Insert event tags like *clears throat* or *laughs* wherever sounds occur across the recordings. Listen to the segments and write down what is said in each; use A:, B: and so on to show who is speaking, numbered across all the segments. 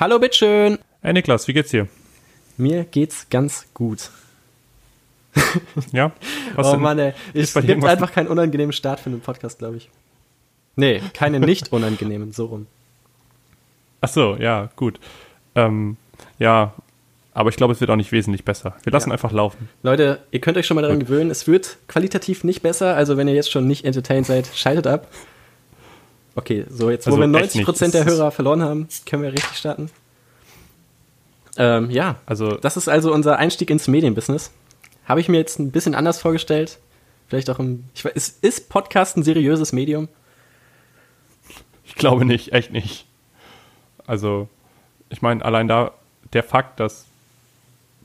A: Hallo, bitteschön.
B: Hey Niklas, wie geht's dir?
A: Mir geht's ganz gut.
B: Ja? Was
A: oh
B: denn?
A: Mann, ey. Es
B: bei dir
A: gibt einfach keinen unangenehmen Start für einen Podcast, glaube ich. Nee, keine nicht unangenehmen, so rum.
B: Ach so, ja, gut. Ähm, ja, aber ich glaube, es wird auch nicht wesentlich besser. Wir lassen
A: Ja.
B: einfach laufen.
A: Leute, ihr könnt euch schon mal daran gewöhnen, es wird qualitativ nicht besser, also wenn ihr jetzt schon nicht entertained seid, schaltet ab. Okay, so jetzt, wo
B: Also
A: wir
B: echt
A: 90%
B: nicht.
A: der Hörer verloren haben, können wir richtig starten. Ähm, ja,
B: Also,
A: das ist also unser Einstieg ins Medienbusiness. Habe ich mir jetzt ein bisschen anders vorgestellt. Vielleicht auch im. Ich weiß, ist, ist Podcast ein seriöses Medium?
B: ich glaube nicht, echt nicht. Also, ich meine, allein da der Fakt, dass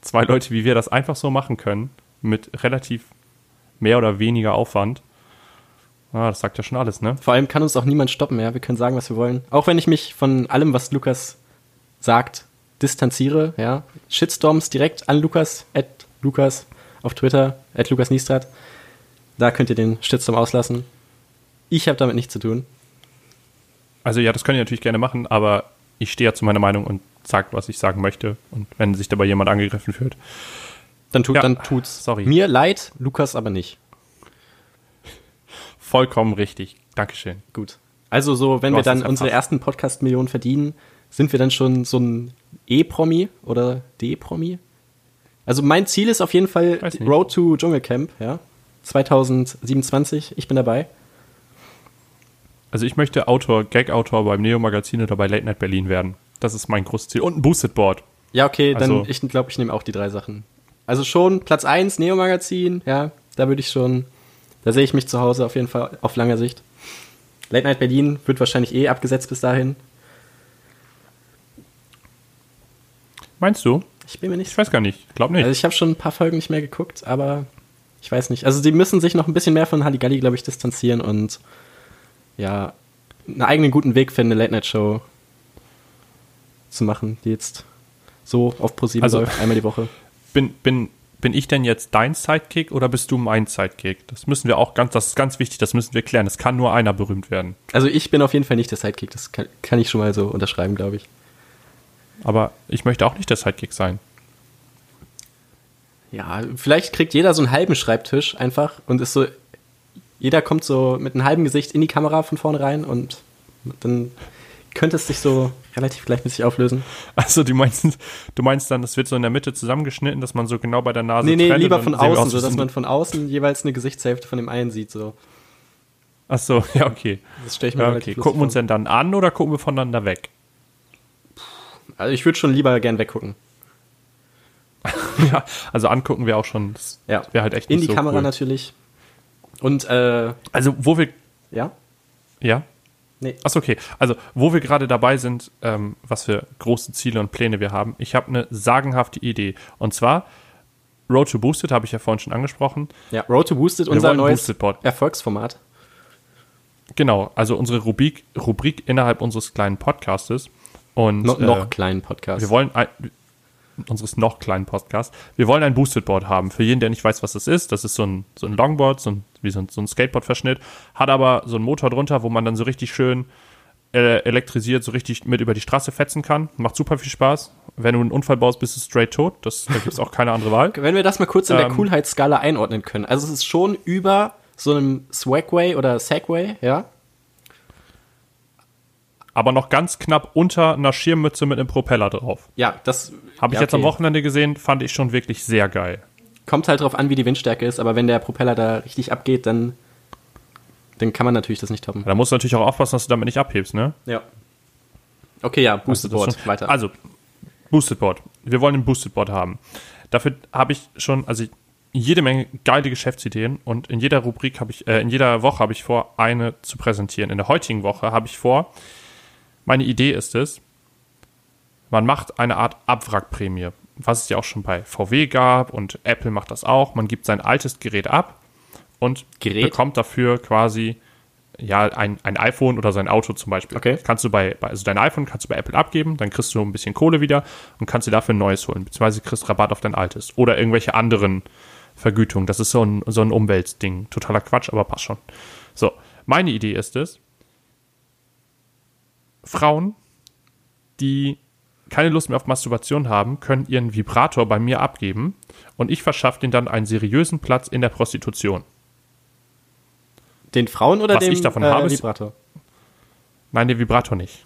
B: zwei Leute wie wir das einfach so machen können, mit relativ mehr oder weniger Aufwand, ah, das sagt ja schon alles, ne?
A: Vor allem kann uns auch niemand stoppen, ja. Wir können sagen, was wir wollen. Auch wenn ich mich von allem, was Lukas sagt, distanziere, ja. Shitstorms direkt an Lukas, at Lukas auf Twitter, at Lukas Niestrat. Da könnt ihr den Shitstorm auslassen. Ich habe damit nichts zu tun.
B: Also ja, das könnt ihr natürlich gerne machen, aber ich stehe ja zu meiner Meinung und sage, was ich sagen möchte. Und wenn sich dabei jemand angegriffen fühlt,
A: Dann, tut,
B: Ja,
A: dann tut's.
B: sorry.
A: Mir leid, Lukas aber nicht.
B: Vollkommen richtig. Dankeschön.
A: Gut. Also so, wenn
B: Du
A: wir dann unsere ersten Podcast-Millionen verdienen, sind wir dann schon so ein E-Promi oder D-Promi? Also mein Ziel ist auf jeden Fall. Road to Dschungelcamp, ja. 2027, ich bin dabei.
B: Also ich möchte Autor, Gag-Autor beim Neo-Magazin oder bei Late Night Berlin werden. Das ist mein großes Ziel. Und ein Boosted Board.
A: Ja, okay, dann
B: Also-
A: ich glaube, ich nehme auch die drei Sachen. Also schon Platz 1, Neo-Magazin, ja, da würde ich schon, da sehe ich mich zu Hause auf jeden Fall auf lange Sicht. Late Night Berlin wird wahrscheinlich eh abgesetzt bis dahin.
B: Meinst du?
A: Ich bin mir nicht
B: Ich weiß gar nicht. Glaub nicht.
A: Also ich habe schon ein paar Folgen nicht mehr geguckt, aber ich weiß nicht. Also sie müssen sich noch ein bisschen mehr von Halligalli, glaube ich, distanzieren und ja, einen eigenen guten Weg finden, eine Late-Night-Show zu machen, die jetzt so auf ProSieben
B: Also-
A: läuft, einmal die Woche. *laughs*
B: bin, bin, bin ich denn jetzt dein Sidekick oder bist du mein Sidekick? Das müssen wir auch ganz, das ist ganz wichtig, das müssen wir klären. Es kann nur einer berühmt werden.
A: Also ich bin auf jeden Fall nicht der Sidekick, das kann, kann ich schon mal so unterschreiben, glaube ich.
B: Aber ich möchte auch nicht der Sidekick sein.
A: Ja, vielleicht kriegt jeder so einen halben Schreibtisch einfach und ist so, jeder kommt so mit einem halben Gesicht in die Kamera von vorne rein und dann könnte es sich so relativ gleichmäßig auflösen.
B: Also du meinst, du meinst dann, das wird so in der Mitte zusammengeschnitten, dass man so genau bei der Nase
A: Nee, nee, lieber von außen,
B: aus
A: so dass man von außen jeweils eine Gesichtshälfte von dem einen sieht. So.
B: Ach so, *laughs* ja, okay.
A: Das stelle ich mir
B: Ja, okay. Gucken wir uns denn dann an oder gucken wir voneinander weg?
A: Also ich würde schon lieber gern weggucken. *laughs*
B: ja, also angucken wir auch schon. Das
A: Ja.
B: wäre halt echt
A: In die
B: so
A: Kamera
B: cool.
A: natürlich. Und, äh,
B: Also wo wir,
A: ja?
B: ja,
A: Nee.
B: Achso, okay. Also, wo wir gerade dabei sind, ähm, was für große Ziele und Pläne wir haben, ich habe eine sagenhafte Idee. Und zwar, Road to Boosted habe ich ja vorhin schon angesprochen.
A: Ja, Road to Boosted,
B: Wir
A: unser neues. Erfolgsformat.
B: Genau, also unsere Rubrik, Rubrik innerhalb unseres kleinen Podcastes. Und
A: No,
B: äh,
A: noch kleinen Podcast.
B: wir wollen ein, unseres noch kleinen Podcasts, wir wollen ein Boosted Board haben. Für jeden, der nicht weiß, was das ist, das ist so ein, so ein Longboard, so ein, wie so ein, so ein Skateboard-Verschnitt, hat aber so einen Motor drunter, wo man dann so richtig schön äh, elektrisiert, so richtig mit über die Straße fetzen kann. Macht super viel Spaß. Wenn du einen Unfall baust, bist du straight tot. Das, da gibt es auch keine andere Wahl.
A: Wenn wir das mal kurz in der
B: Ähm,
A: Coolheitsskala einordnen können. Also es ist schon über so einem Swagway oder Segway, ja?
B: Aber noch ganz knapp unter einer Schirmmütze mit einem Propeller drauf.
A: Ja, das
B: Habe ich
A: ja,
B: jetzt am
A: okay.
B: Wochenende gesehen, fand ich schon wirklich sehr geil.
A: Kommt halt drauf an, wie die Windstärke ist, aber wenn der Propeller da richtig abgeht, dann, dann kann man natürlich das nicht toppen.
B: Da musst du natürlich auch aufpassen, dass du damit nicht abhebst, ne?
A: Ja. Okay, ja, Boosted
B: Also das
A: Board,
B: schon-
A: weiter.
B: Also, Boosted Board. Wir wollen ein Boosted Board haben. Dafür habe ich schon, also jede Menge geile Geschäftsideen und in jeder Rubrik habe ich, äh, in jeder Woche habe ich vor, eine zu präsentieren. In der heutigen Woche habe ich vor, meine Idee ist es, man macht eine Art Abwrackprämie, was es ja auch schon bei VW gab und Apple macht das auch. Man gibt sein altes Gerät ab und
A: Gerät?
B: bekommt dafür quasi ja, ein, ein iPhone oder sein Auto zum Beispiel.
A: Okay.
B: Kannst du bei, also dein iPhone kannst du bei Apple abgeben, dann kriegst du ein bisschen Kohle wieder und kannst dir dafür ein neues holen, beziehungsweise kriegst Rabatt auf dein altes oder irgendwelche anderen Vergütungen. Das ist so ein, so ein Umweltding. Totaler Quatsch, aber passt schon. So, meine Idee ist es, Frauen, die keine Lust mehr auf Masturbation haben, können ihren Vibrator bei mir abgeben und ich verschaffe denen dann einen seriösen Platz in der Prostitution.
A: Den Frauen oder
B: Was
A: dem
B: ich davon
A: äh,
B: habe,
A: Vibrator?
B: Nein, den Vibrator nicht.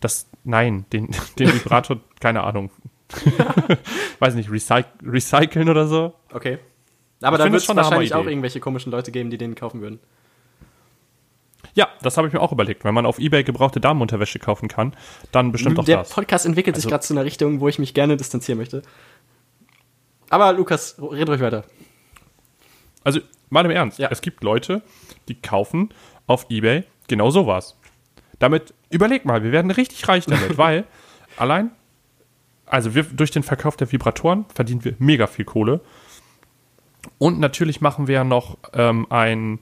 B: Das, nein, den, *laughs* den Vibrator, *laughs* keine Ahnung. *laughs* Weiß nicht, recyc recyceln oder so?
A: Okay. Aber
B: Ich
A: da
B: finde
A: wird es wahrscheinlich auch irgendwelche komischen Leute geben, die den kaufen würden.
B: Ja, das habe ich mir auch überlegt. Wenn man auf Ebay gebrauchte Damenunterwäsche kaufen kann, dann bestimmt auch
A: Der
B: das.
A: Podcast entwickelt sich
B: Also-
A: gerade zu einer Richtung, wo ich mich gerne distanzieren möchte. Aber Lukas, red ruhig weiter.
B: Also, mal im Ernst,
A: Ja.
B: es gibt Leute, die kaufen auf Ebay genau sowas. Damit, überleg mal, wir werden richtig reich damit, *laughs* weil allein, also wir, durch den Verkauf der Vibratoren verdienen wir mega viel Kohle. Und natürlich machen wir ja noch ähm, ein,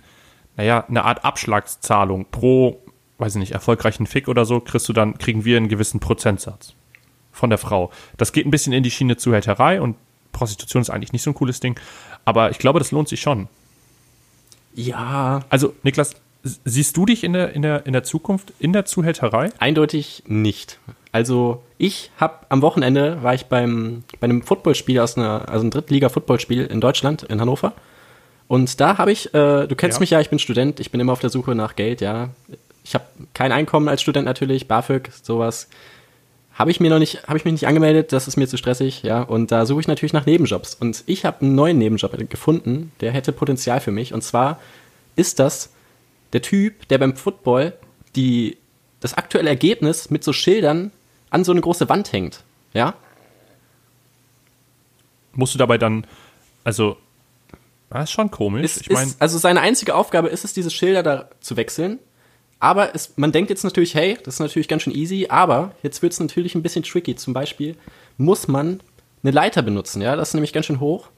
B: naja, eine Art Abschlagszahlung pro, weiß ich nicht, erfolgreichen Fick oder so, kriegst du dann, kriegen wir einen gewissen Prozentsatz von der Frau. Das geht ein bisschen in die Schiene Zuhälterei und Prostitution ist eigentlich nicht so ein cooles Ding, aber ich glaube, das lohnt sich schon.
A: Ja,
B: Also, Niklas, siehst du dich in der, in der, in der Zukunft in der Zuhälterei?
A: eindeutig nicht. Also ich habe am Wochenende war ich beim bei einem Footballspiel aus einer also ein Drittliga-Footballspiel in Deutschland in Hannover und da habe ich äh, du kennst
B: Ja.
A: mich ja ich bin Student ich bin immer auf der Suche nach Geld ja ich habe kein Einkommen als Student natürlich BAföG sowas habe ich mir noch nicht habe ich mich nicht angemeldet das ist mir zu stressig ja und da suche ich natürlich nach Nebenjobs und ich habe einen neuen Nebenjob gefunden der hätte Potenzial für mich und zwar ist das der Typ der beim Football die das aktuelle Ergebnis mit so Schildern an so eine große Wand hängt. Ja?
B: Musst du dabei dann, also, das ist schon komisch.
A: Ist,
B: ich meine,
A: ist, also seine einzige Aufgabe ist es, diese Schilder da zu wechseln. Aber es, man denkt jetzt natürlich, hey, das ist natürlich ganz schön easy, aber jetzt wird es natürlich ein bisschen tricky. Zum Beispiel muss man eine Leiter benutzen, ja? Das ist nämlich ganz schön hoch.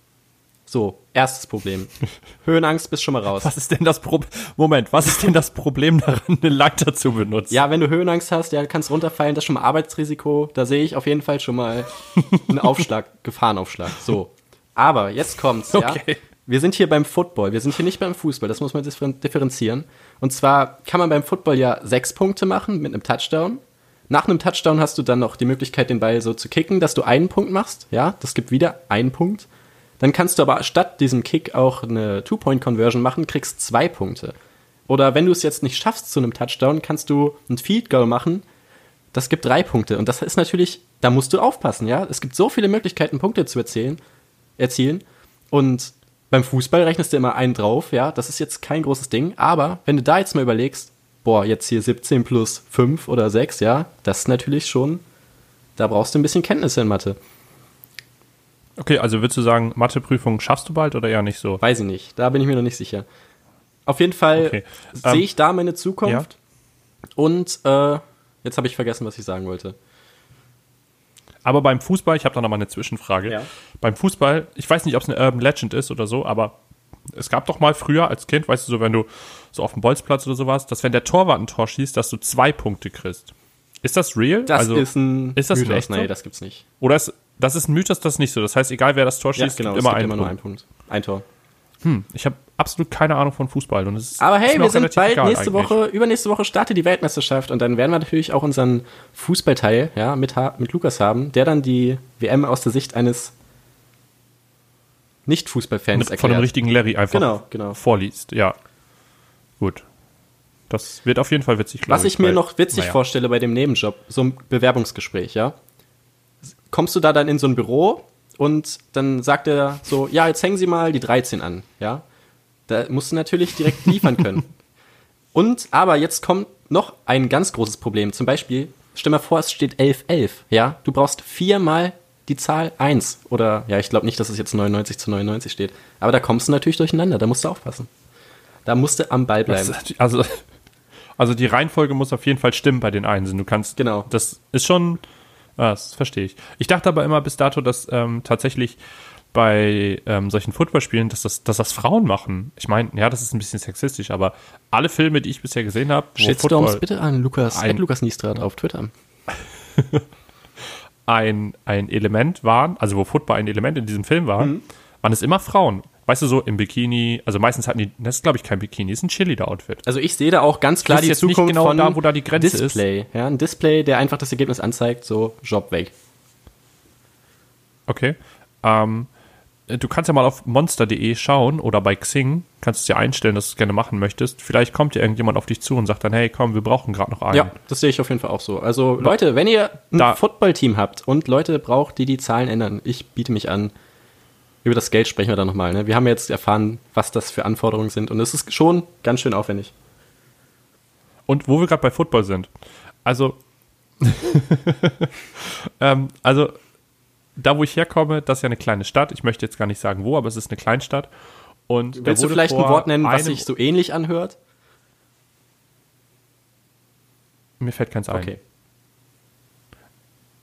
A: So, erstes Problem. *laughs* Höhenangst bist schon mal raus.
B: was ist denn das Problem? Moment, was ist denn das Problem daran, eine Leiter zu benutzen?
A: Ja, wenn du Höhenangst hast, ja, kannst runterfallen, das ist schon mal Arbeitsrisiko. Da sehe ich auf jeden Fall schon mal einen *laughs* Aufschlag, Gefahrenaufschlag. So. Aber jetzt kommt's, ja.
B: Okay.
A: Wir sind hier beim Football, wir sind hier nicht beim Fußball, das muss man differen- differenzieren. Und zwar kann man beim Football ja sechs Punkte machen mit einem Touchdown. Nach einem Touchdown hast du dann noch die Möglichkeit, den Ball so zu kicken, dass du einen Punkt machst. Ja, das gibt wieder einen Punkt. Dann kannst du aber statt diesem Kick auch eine Two-Point-Conversion machen, kriegst zwei Punkte. Oder wenn du es jetzt nicht schaffst zu einem Touchdown, kannst du ein Field Goal machen. Das gibt drei Punkte. Und das ist natürlich, da musst du aufpassen, ja. Es gibt so viele Möglichkeiten, Punkte zu erzielen, erzielen. Und beim Fußball rechnest du immer einen drauf, ja. Das ist jetzt kein großes Ding. Aber wenn du da jetzt mal überlegst, boah, jetzt hier 17 plus 5 oder 6, ja, das ist natürlich schon, da brauchst du ein bisschen Kenntnisse in Mathe.
B: Okay, also würdest du sagen, Matheprüfung schaffst du bald oder eher nicht so?
A: Weiß ich nicht. Da bin ich mir noch nicht sicher. Auf jeden Fall
B: Okay.
A: sehe
B: Ähm,
A: ich da meine Zukunft. Und äh, jetzt habe ich vergessen, was ich sagen wollte.
B: Aber beim Fußball, ich habe da noch mal eine Zwischenfrage.
A: Ja.
B: Beim Fußball, ich weiß nicht, ob es eine Urban Legend ist oder so, aber es gab doch mal früher als Kind, weißt du, so wenn du so auf dem Bolzplatz oder sowas, dass wenn der Torwart ein Tor schießt, dass du zwei Punkte kriegst. Ist das real?
A: Das
B: also,
A: ist ein
B: ist das
A: Mythos.
B: echt so?
A: Nee, das gibt's nicht.
B: Oder ist, das ist ein Mythos, das ist nicht so. Das heißt, egal wer das Tor
A: Ja,
B: schießt,
A: genau,
B: gibt
A: es
B: immer
A: gibt
B: einen
A: immer nur
B: Punkt.
A: einen Punkt. Ein Tor.
B: Ich habe absolut keine Ahnung von Fußball. Und es ist,
A: Aber
B: ist
A: hey,
B: mir
A: wir sind bald nächste
B: eigentlich.
A: Woche, übernächste Woche startet die Weltmeisterschaft und dann werden wir natürlich auch unseren Fußballteil ja, mit, mit Lukas haben, der dann die WM aus der Sicht eines Nicht-Fußballfans erklärt.
B: von einem richtigen Larry einfach
A: Genau, genau.
B: vorliest. Ja. Gut. Das wird auf jeden Fall witzig.
A: Was ich mir
B: weil-
A: noch witzig
B: naja.
A: vorstelle bei dem Nebenjob, so ein Bewerbungsgespräch, ja. Kommst du da dann in so ein Büro und dann sagt er so, ja, jetzt hängen Sie mal die 13 an, ja. Da musst du natürlich direkt liefern können. *laughs* Und, aber jetzt kommt noch ein ganz großes Problem. Zum Beispiel, stell mal vor, es steht 11, 11, ja. Du brauchst viermal die Zahl 1. Oder, ja, ich glaube nicht, dass es jetzt 99 zu 99 steht. Aber da kommst du natürlich durcheinander, da musst du aufpassen. Da musst du am Ball bleiben.
B: Also, also die Reihenfolge muss auf jeden Fall stimmen bei den Einsen. Du kannst.
A: Genau.
B: Das ist schon. Ah, Das verstehe ich. Ich dachte aber immer bis dato, dass ähm, tatsächlich bei ähm, solchen Footballspielen, dass das, dass das Frauen machen. Ich meine, ja, das ist ein bisschen sexistisch, aber alle Filme, die ich bisher gesehen habe,
A: Shitstorms
B: Football
A: bitte an Lukas,
B: Ein-
A: Lukas Niestrat auf Twitter. *laughs*
B: ein, ein Element waren, also wo Football ein Element in diesem Film war,
A: Mhm.
B: waren es immer Frauen. Weißt du, so im Bikini, also meistens hatten die, das ist glaube ich kein Bikini, ist ein Cheerleader-Outfit.
A: Also ich sehe da auch ganz klar die Zukunft
B: genau
A: von
B: da, wo da die Grenze ist.
A: Display. Ja, ein Display, der einfach das Ergebnis anzeigt, so Job weg.
B: Okay. Ähm, du kannst ja mal auf monster.de schauen oder bei Xing, kannst du es dir einstellen, dass du es gerne machen möchtest. Vielleicht kommt ja irgendjemand auf dich zu und sagt dann, hey, komm, wir brauchen gerade noch einen.
A: Ja, das sehe ich auf jeden Fall auch so. Also Leute, wenn ihr ein Footballteam habt und Leute braucht, die die Zahlen ändern, ich biete mich an. Über das Geld sprechen wir dann nochmal. Ne? Wir haben jetzt erfahren, was das für Anforderungen sind und es ist schon ganz schön aufwendig.
B: Und wo wir gerade bei Football sind. Also, *laughs* ähm, also, da wo ich herkomme, das ist ja eine kleine Stadt. Ich möchte jetzt gar nicht sagen wo, aber es ist eine Kleinstadt. Und
A: Willst du vielleicht ein Wort nennen, was sich so ähnlich anhört?
B: Mir fällt keins ein.
A: Okay.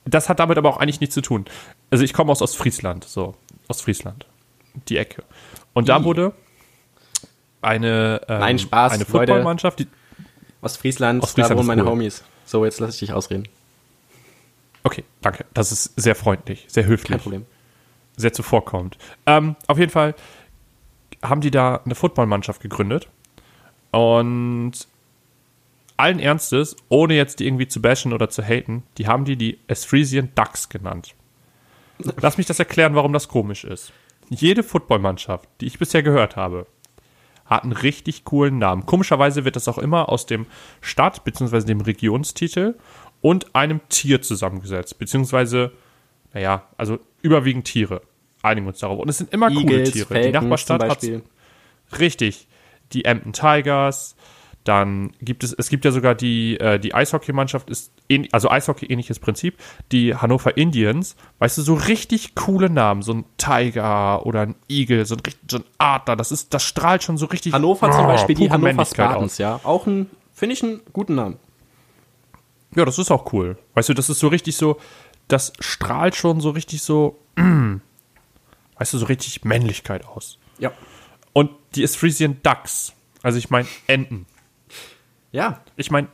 B: Das hat damit aber auch eigentlich nichts zu tun. Also ich komme aus Ostfriesland, so Ostfriesland, die Ecke. Und da wurde eine, ähm,
A: Nein, Spaß,
B: eine. Footballmannschaft, die,
A: Ostfriesland,
B: Ostfriesland
A: da wohnen meine
B: cool.
A: Homies. So, jetzt lasse ich dich ausreden.
B: okay, danke, das ist sehr freundlich, sehr höflich.
A: Kein Problem.
B: sehr zuvorkommt. Ähm, auf jeden Fall haben die da eine Footballmannschaft gegründet und allen Ernstes, ohne jetzt die irgendwie zu bashen oder zu haten, die haben die die Esthresian Ducks genannt. Lass mich das erklären, warum das komisch ist. Jede Footballmannschaft, die ich bisher gehört habe, hat einen richtig coolen Namen. Komischerweise wird das auch immer aus dem Stadt- bzw. dem Regionstitel und einem Tier zusammengesetzt, beziehungsweise, naja, also überwiegend Tiere. Einigen uns darauf. Und es sind immer coole
A: Eagles,
B: Tiere.
A: Falcons
B: die Nachbarstadt hat. Richtig. Die Emden Tigers. Dann gibt es, es gibt ja sogar die, äh, die Eishockeymannschaft ist, ähn, also Eishockey ähnliches Prinzip. Die Hannover Indians, weißt du, so richtig coole Namen. So ein Tiger oder ein Igel, so ein, so ein Adler. Das ist, das strahlt schon so richtig.
A: Hannover zum
B: oh,
A: Beispiel, die Hannover Spartans, ja. Auch ein, finde ich, einen guten Namen.
B: Ja, das ist auch cool. Weißt du, das ist so richtig so, das strahlt schon so richtig so, mm, *clears throat* weißt du, so richtig Männlichkeit aus.
A: Ja.
B: Und die Esthresian Ducks, also ich meine Enten.
A: Ja,
B: Ich meine,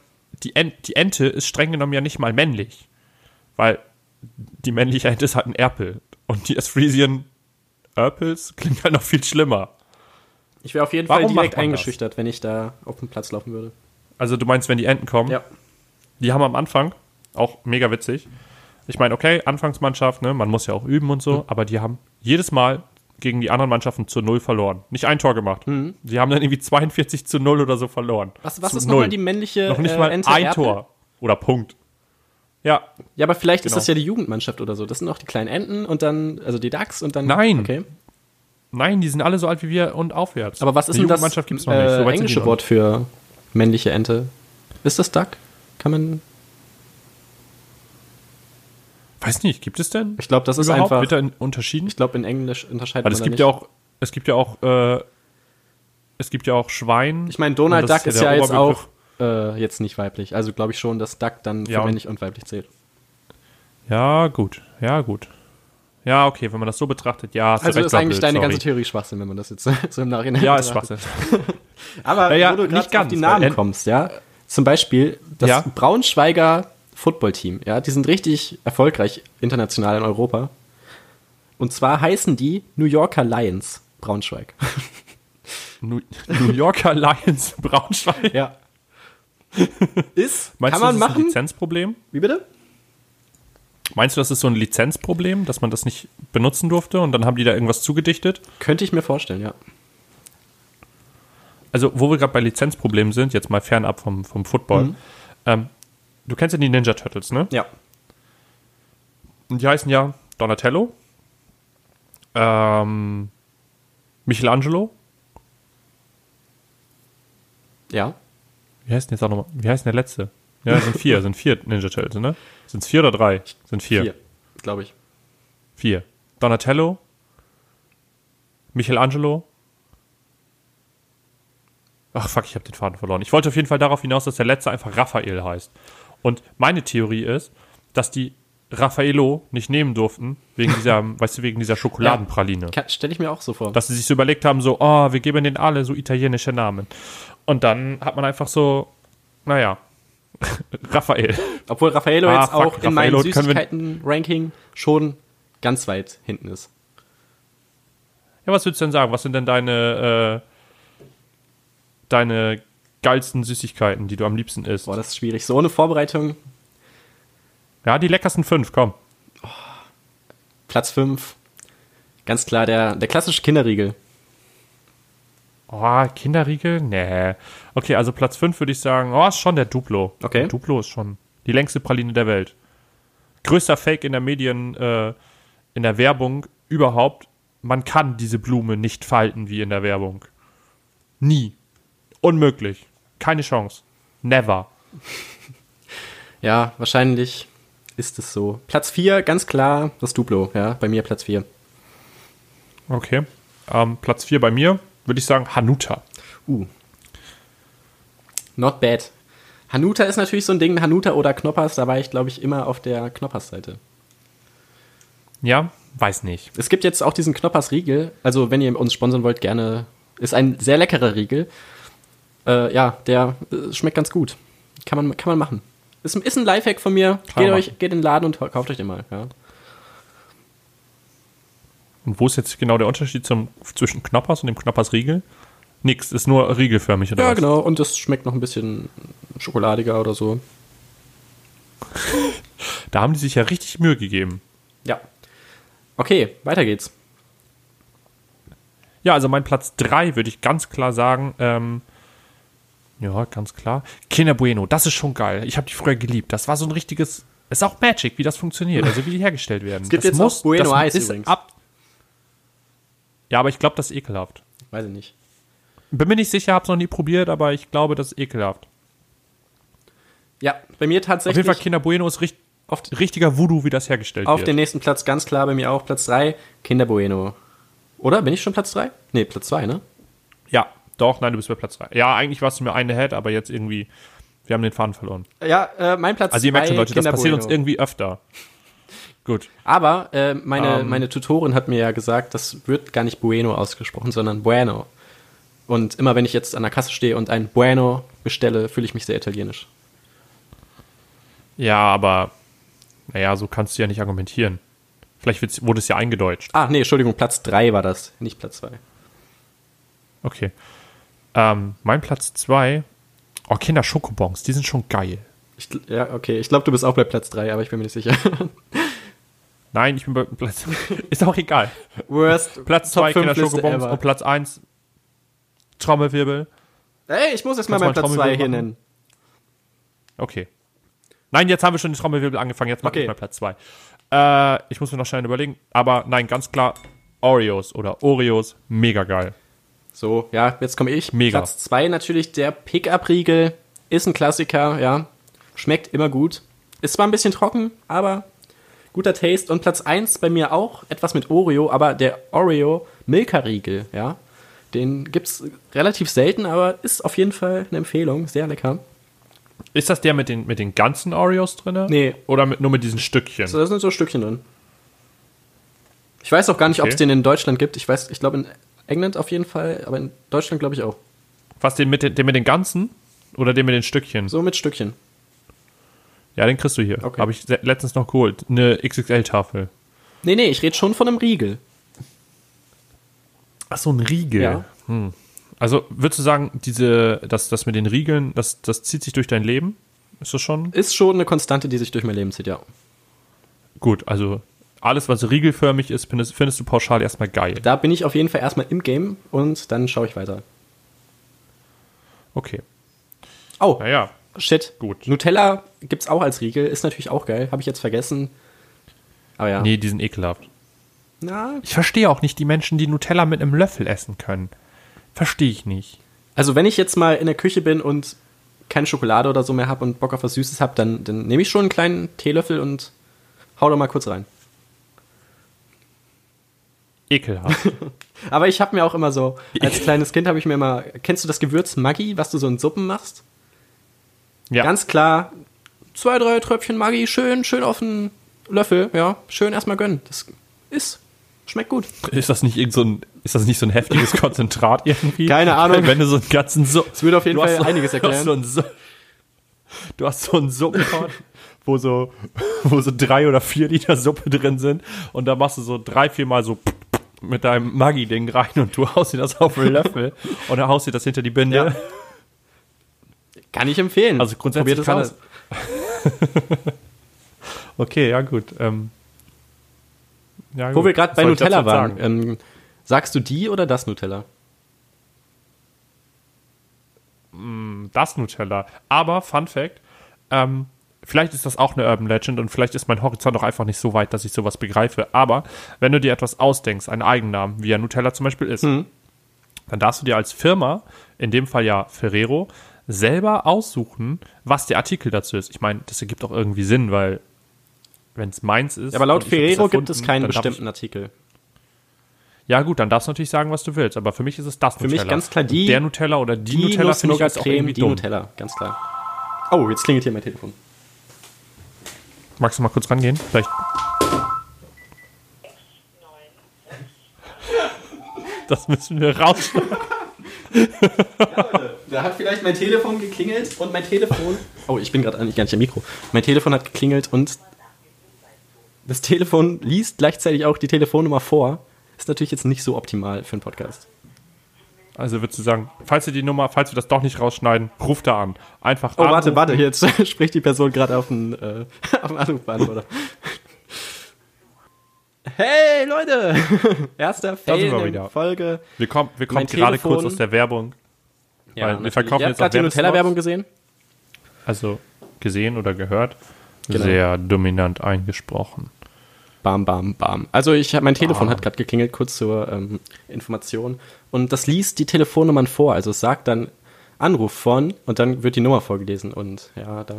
B: die, Ent, die Ente ist streng genommen ja nicht mal männlich, weil die männliche Ente ist halt ein Erpel. Und die Esthresian Erpels klingt halt noch viel schlimmer.
A: ich wäre auf jeden
B: Warum
A: Fall direkt
B: man das?
A: eingeschüchtert, wenn ich da auf den Platz laufen würde.
B: Also du meinst, wenn die Enten kommen,
A: Ja.
B: die haben am Anfang, auch mega witzig, ich meine, okay, Anfangsmannschaft, ne, man muss ja auch üben und so,
A: Mhm.
B: aber die haben jedes Mal gegen die anderen Mannschaften zu null verloren. Nicht ein Tor gemacht.
A: Mhm.
B: Die haben dann irgendwie 42 zu null oder so verloren.
A: Was, was
B: zu
A: ist nochmal die männliche
B: Noch nicht
A: äh,
B: mal
A: Ente
B: ein? Tor. Oder Punkt. Ja,
A: Ja, aber vielleicht ist
B: Genau.
A: das ja die Jugendmannschaft oder so. Das sind auch die kleinen Enten und dann, also die Ducks und dann.
B: Nein.
A: Okay.
B: nein, die sind alle so alt wie wir und aufwärts.
A: Aber was ist
B: Eine
A: denn das
B: Jugendmannschaft gibt's noch nicht. So
A: äh,
B: die
A: englische Wort für männliche Ente? Ist das Duck? Kann man.
B: Weiß nicht, gibt es denn?
A: Ich glaube, das ist einfach.
B: Wird da unterschieden?
A: Ich glaube, in Englisch unterscheidet
B: es
A: man da
B: gibt
A: nicht.
B: ja auch, es gibt ja auch, äh, es gibt ja auch Schwein.
A: Ich meine, Donald Duck ist
B: der
A: ja, jetzt auch äh, jetzt nicht weiblich. Also glaube ich schon, dass Duck dann
B: Ja,
A: für
B: und-
A: männlich und weiblich zählt.
B: Ja, gut. Ja, gut. Ja, okay, wenn man das so betrachtet, ja. hast du
A: Also ist eigentlich
B: blöd,
A: deine
B: sorry.
A: ganze Theorie Schwachsinn, wenn man das jetzt *laughs* so im Nachhinein
B: Ja, ist
A: betrachtet.
B: Schwachsinn. *laughs*
A: Aber
B: Naja,
A: wo du
B: nicht
A: gerade auf die Namen
B: en-
A: kommst, ja. Zum Beispiel das
B: Ja.
A: Braunschweiger Footballteam, ja, die sind richtig erfolgreich international in Europa. Und zwar heißen die New Yorker Lions Braunschweig. *laughs*
B: New, New Yorker Lions Braunschweig.
A: Ja. Ist, *laughs*
B: Meinst
A: kann
B: du,
A: man
B: das ist ein
A: machen.
B: Lizenzproblem?
A: Wie bitte?
B: Meinst du, das ist so ein Lizenzproblem, dass man das nicht benutzen durfte und dann haben die da irgendwas zugedichtet?
A: Könnte ich mir vorstellen, ja.
B: Also, wo wir gerade bei Lizenzproblemen sind, jetzt mal fernab vom, vom Football.
A: Mhm.
B: Ähm, du kennst ja die Ninja Turtles, ne?
A: Ja.
B: Und die heißen ja Donatello, ähm, Michelangelo.
A: Ja.
B: Wie heißt denn jetzt auch nochmal? Wie heißt denn der letzte? Ja, sind vier, *laughs* sind vier Ninja Turtles, ne? Sind es vier oder drei? Sind vier.
A: Vier, glaube ich.
B: Vier. Donatello, Michelangelo. Ach fuck, ich habe den Faden verloren. Ich wollte auf jeden Fall darauf hinaus, dass der letzte einfach Raphael heißt. Und meine Theorie ist, dass die Raffaello nicht nehmen durften, wegen dieser, *laughs* weißt du, wegen dieser Schokoladenpraline.
A: Stelle ich mir auch so vor.
B: Dass sie sich so überlegt haben, so, oh, wir geben denen alle so italienische Namen. Und dann hat man einfach so, naja, *laughs* Raphael.
A: Obwohl Raffaello
B: Ah,
A: jetzt
B: fuck,
A: auch in meinem
B: Raffaello wir-
A: Süßigkeiten-Ranking schon ganz weit hinten ist.
B: Ja, was würdest du denn sagen? Was sind denn deine, äh, deine geilsten Süßigkeiten, die du am liebsten isst?
A: Boah, das ist schwierig. So ohne Vorbereitung,
B: Ja, die leckersten fünf, komm.
A: Platz 5. Ganz klar, der, der klassische Kinderriegel.
B: Oh, Kinderriegel? Nee. Okay, also Platz 5 würde ich sagen, oh, ist schon der Duplo.
A: Okay.
B: Der Duplo ist schon die längste Praline der Welt. Größter Fake in der Medien, äh, in der Werbung überhaupt. Man kann diese Blume nicht falten wie in der Werbung. Nie. Unmöglich. Keine Chance. Never. *laughs*
A: Ja, wahrscheinlich ist es so. Platz 4, ganz klar, das Duplo. Ja, bei mir Platz 4.
B: Okay. Ähm, Platz 4 bei mir würde ich sagen Hanuta.
A: Uh. Not bad. Hanuta ist natürlich so ein Ding, Hanuta oder Knoppers, da war ich, glaube ich, immer auf der Knoppers-Seite.
B: Ja, weiß nicht.
A: Es gibt jetzt auch diesen Knoppers-Riegel, also wenn ihr uns sponsern wollt, gerne. Ist ein sehr leckerer Riegel. Äh, ja, der äh, schmeckt ganz gut. Kann man, kann man machen. Ist, ist ein Lifehack von mir.
B: Kann
A: Geht, euch, geht in den Laden und kauft euch den mal. Ja.
B: Und wo ist jetzt genau der Unterschied zum, zwischen Knoppers und dem Knoppers-Riegel? Nix, ist nur riegelförmig oder
A: ja,
B: was?
A: genau. Und das schmeckt noch ein bisschen schokoladiger oder so. *laughs*
B: Da haben die sich ja richtig Mühe gegeben.
A: Ja. Okay, weiter geht's.
B: Ja, also mein Platz 3 würde ich ganz klar sagen, ähm, ja, ganz klar. Kinder Bueno, das ist schon geil. Ich habe die früher geliebt. Das war so ein richtiges, es ist auch Magic, wie das funktioniert, also wie die hergestellt werden.
A: Es gibt
B: das
A: jetzt auch Bueno
B: das
A: Eis
B: ist
A: übrigens.
B: Ab ja, aber ich glaube, das ist ekelhaft.
A: Weiß ich nicht.
B: Bin mir nicht sicher, hab's noch nie probiert, aber ich glaube, das ist ekelhaft.
A: Ja, bei mir
B: Auf
A: tatsächlich
B: jeden Fall Kinder Bueno ist richt,
A: auf,
B: richtiger Voodoo, wie das hergestellt
A: auf
B: wird.
A: den nächsten Platz ganz klar bei mir auch Platz 3, Kinder Bueno. Oder? Bin ich schon Platz 3? Nee, Platz 2, ne?
B: ja, doch, nein, du bist bei Platz 3. Ja, eigentlich warst du mir eine Head, aber jetzt irgendwie, wir haben den Faden verloren.
A: Ja, äh, mein Platz 2.
B: Also ihr merkt schon, Leute, das passiert uns irgendwie öfter. *laughs* Gut.
A: Aber äh, meine,
B: Ähm.
A: meine Tutorin hat mir ja gesagt, das wird gar nicht Bueno ausgesprochen, sondern Bueno. Und immer wenn ich jetzt an der Kasse stehe und ein Bueno bestelle, fühle ich mich sehr italienisch.
B: Ja, aber naja, so kannst du ja nicht argumentieren. Vielleicht wurde es ja eingedeutscht.
A: Ah, nee, Entschuldigung, Platz 3 war das, nicht Platz 2.
B: Okay. Ähm, mein Platz 2, oh, Kinder Schokobons, die sind schon geil.
A: Ich, ja, okay, ich glaube, du bist auch bei Platz 3, aber ich bin mir nicht sicher. *laughs*
B: Nein, ich bin bei Platz, *laughs* ist auch egal.
A: Worst
B: Platz
A: Top
B: 2
A: fünf
B: Kinder Schokobons und Platz 1 Trommelwirbel.
A: Ey, ich muss jetzt mal meinen Platz 2 hier nennen.
B: Okay. Nein, jetzt haben wir schon die Trommelwirbel angefangen, jetzt mach
A: Okay.
B: ich mal Platz 2. Äh, ich muss mir noch schnell überlegen, aber nein, ganz klar, Oreos oder Oreos, mega geil.
A: So, ja, jetzt komme ich.
B: Mega.
A: Platz 2 natürlich der Pickup-Riegel. Ist ein Klassiker, ja. Schmeckt immer gut. Ist zwar ein bisschen trocken, aber guter Taste. Und Platz 1 bei mir auch etwas mit Oreo, aber der Oreo Milka-Riegel, ja. Den gibt's relativ selten, aber ist auf jeden Fall eine Empfehlung. Sehr lecker.
B: Ist das der mit den, mit den ganzen Oreos drin?
A: Nee.
B: Oder mit, nur mit diesen Stückchen?
A: So, da sind so Stückchen drin. Ich weiß auch gar nicht, ob es
B: Okay.
A: den in Deutschland gibt. Ich weiß, ich glaube in England auf jeden Fall, aber in Deutschland glaube ich auch.
B: Was, den mit, den, den mit den ganzen? Oder den mit den Stückchen?
A: So mit Stückchen.
B: Ja, den kriegst du hier.
A: Okay.
B: Habe ich letztens noch geholt. Eine XXL-Tafel.
A: Nee, nee, ich rede schon von einem Riegel.
B: Ach so, ein Riegel.
A: Ja.
B: Hm. Also würdest du sagen, diese, das, das mit den Riegeln, das, das zieht sich durch dein Leben? Ist das schon?
A: Ist schon eine Konstante, die sich durch mein Leben zieht, ja.
B: Gut, also alles, was riegelförmig ist, findest, findest du pauschal erstmal geil.
A: Da bin ich auf jeden Fall erstmal im Game und dann schaue ich weiter.
B: Okay.
A: Oh,
B: Naja,
A: shit.
B: gut.
A: Nutella gibt's auch als Riegel, ist natürlich auch geil, habe ich jetzt vergessen. Aber ja.
B: Nee, die sind ekelhaft.
A: Na,
B: Ich verstehe auch nicht die Menschen, die Nutella mit einem Löffel essen können. Verstehe ich nicht.
A: also wenn ich jetzt mal in der Küche bin und keine Schokolade oder so mehr habe und Bock auf was Süßes habe, dann, dann nehme ich schon einen kleinen Teelöffel und hau da mal kurz rein.
B: Ekelhaft. *laughs*
A: Aber ich habe mir auch immer so, als *laughs* kleines Kind habe ich mir immer, kennst du das Gewürz Maggi, was du so in Suppen machst?
B: ja.
A: Ganz klar, zwei, drei Tröpfchen Maggi, schön, schön auf den Löffel, ja, schön erstmal gönnen. Das ist, schmeckt gut.
B: Ist das nicht irgend so ein, ist das nicht so ein heftiges *laughs* Konzentrat irgendwie?
A: Keine Ahnung.
B: Wenn du so einen ganzen so
A: Das würde auf jeden Fall
B: so,
A: einiges
B: Du hast
A: erklären.
B: so du hast so einen Suppenpot, wo so, wo so drei oder vier Liter Suppe drin sind und da machst du so drei, vier Mal so mit deinem Maggi-Ding rein und du haust dir das auf den Löffel *laughs* und dann haust dir das hinter die Binde.
A: Ja. Kann ich empfehlen.
B: Also grundsätzlich
A: Probiert
B: kann
A: es aus. *laughs*
B: Okay, ja gut. Ähm, ja,
A: Wo
B: gut.
A: wir gerade bei Nutella waren. Ähm, sagst du die oder das Nutella?
B: das Nutella. Aber, Fun Fact, ähm, vielleicht ist das auch eine Urban Legend und vielleicht ist mein Horizont auch einfach nicht so weit, dass ich sowas begreife. Aber wenn du dir etwas ausdenkst, einen Eigennamen, wie ja Nutella zum Beispiel ist,
A: Mhm.
B: dann darfst du dir als Firma, in dem Fall ja Ferrero, selber aussuchen, was der Artikel dazu ist. Ich meine, das ergibt auch irgendwie Sinn, weil wenn es meins ist.
A: Ja, aber laut Ferrero gibt es keinen bestimmten Artikel.
B: Ja gut, dann darfst du natürlich sagen, was du willst. Aber für mich ist es das
A: Für mich ganz klar die-
B: Und der Nutella oder die,
A: Die
B: Nutella finde ich ist auch irgendwie
A: die
B: dumm.
A: Nutella, ganz klar. Oh, jetzt klingelt hier mein Telefon.
B: Magst du mal kurz rangehen? Vielleicht. Das müssen wir rausschneiden. *laughs*
A: Da hat vielleicht mein Telefon geklingelt und mein Telefon. Oh, ich bin gerade eigentlich gar nicht am Mikro. Mein Telefon hat geklingelt und das Telefon liest gleichzeitig auch die Telefonnummer vor. Ist natürlich jetzt nicht so optimal für einen Podcast.
B: Also würdest du sagen, falls wir die Nummer, falls wir das doch nicht rausschneiden, ruft da an. Einfach
A: Oh, warte, warte, jetzt *laughs* spricht die Person gerade auf den, äh, *laughs* auf den Anrufbeantworter. Hey, Leute! *laughs* Erster
B: sind wir
A: Fail in
B: wieder.
A: Folge.
B: Wir kommen, wir kommen gerade
A: Telefon-
B: kurz aus der Werbung. Weil wir verkaufen
A: Ihr
B: jetzt
A: habt
B: auch
A: die. Nutella-Werbung gesehen?
B: Also gesehen oder gehört.
A: Genau.
B: Sehr dominant eingesprochen.
A: Bam, bam, bam. Also ich mein Telefon hat gerade geklingelt, kurz zur ähm, Information. Und das liest die Telefonnummern vor. Also es sagt dann Anruf von und dann wird die Nummer vorgelesen. Und ja, da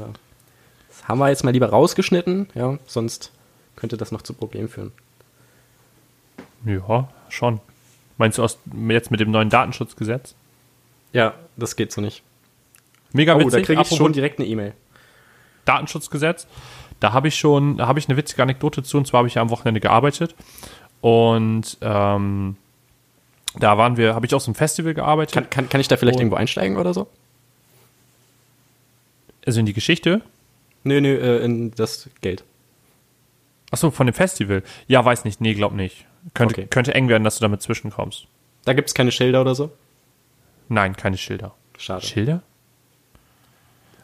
A: das haben wir jetzt mal lieber rausgeschnitten, ja, sonst könnte das noch zu Problemen führen.
B: Ja, schon. Meinst du aus, jetzt mit dem neuen Datenschutzgesetz?
A: Ja, das geht so nicht.
B: Mega
A: Oh,
B: witzig.
A: da kriege ich
B: Apropos
A: schon direkt eine E-Mail.
B: Datenschutzgesetz. Da habe ich schon, da habe ich eine witzige Anekdote zu. Und zwar habe ich ja am Wochenende gearbeitet. Und ähm, da waren wir, habe ich aus einem Festival gearbeitet.
A: Kann, kann, kann ich da vielleicht
B: Oh.
A: irgendwo einsteigen oder so?
B: also in die Geschichte.
A: Nö, nö, äh, in das Geld.
B: Achso, von dem Festival. Ja, weiß nicht. Nee, glaub nicht. Könnte,
A: Okay.
B: könnte eng werden, dass du damit zwischenkommst.
A: Da gibt es keine Schilder oder so?
B: Nein, keine Schilder.
A: Schade.
B: Schilder?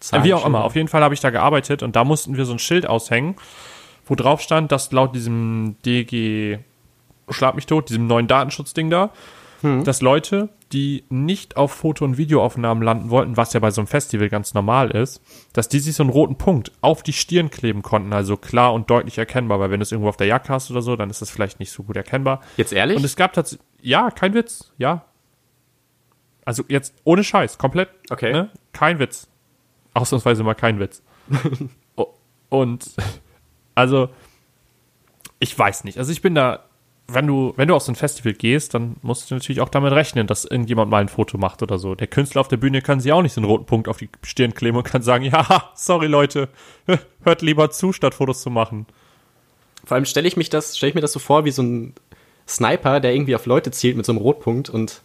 A: Zahlen,
B: Wie auch immer, auf jeden Fall habe ich da gearbeitet und da mussten wir so ein Schild aushängen, wo drauf stand, dass laut diesem DG Schlag mich tot, diesem neuen Datenschutzding da, dass Leute, die nicht auf Foto- und Videoaufnahmen landen wollten, was ja bei so einem Festival ganz normal ist, dass die sich so einen roten Punkt auf die Stirn kleben konnten, also klar und deutlich erkennbar, weil wenn du es irgendwo auf der Jacke hast oder so, dann ist das vielleicht nicht so gut erkennbar.
A: Jetzt ehrlich?
B: Und es gab tatsächlich, ja, kein Witz, ja. Also jetzt ohne Scheiß, komplett,
A: Okay.
B: ne? kein Witz. Ausnahmsweise mal kein Witz. *laughs* Und also, ich weiß nicht. Also ich bin da, wenn du, wenn du auf so ein Festival gehst, dann musst du natürlich auch damit rechnen, dass irgendjemand mal ein Foto macht oder so. Der Künstler auf der Bühne kann sich auch nicht so einen roten Punkt auf die Stirn kleben und kann sagen, *laughs* ja, sorry Leute, *laughs* hört lieber zu, statt Fotos zu machen.
A: Vor allem stelle ich mich das, stelle ich mir das so vor wie so ein Sniper, der irgendwie auf Leute zielt mit so einem Rotpunkt und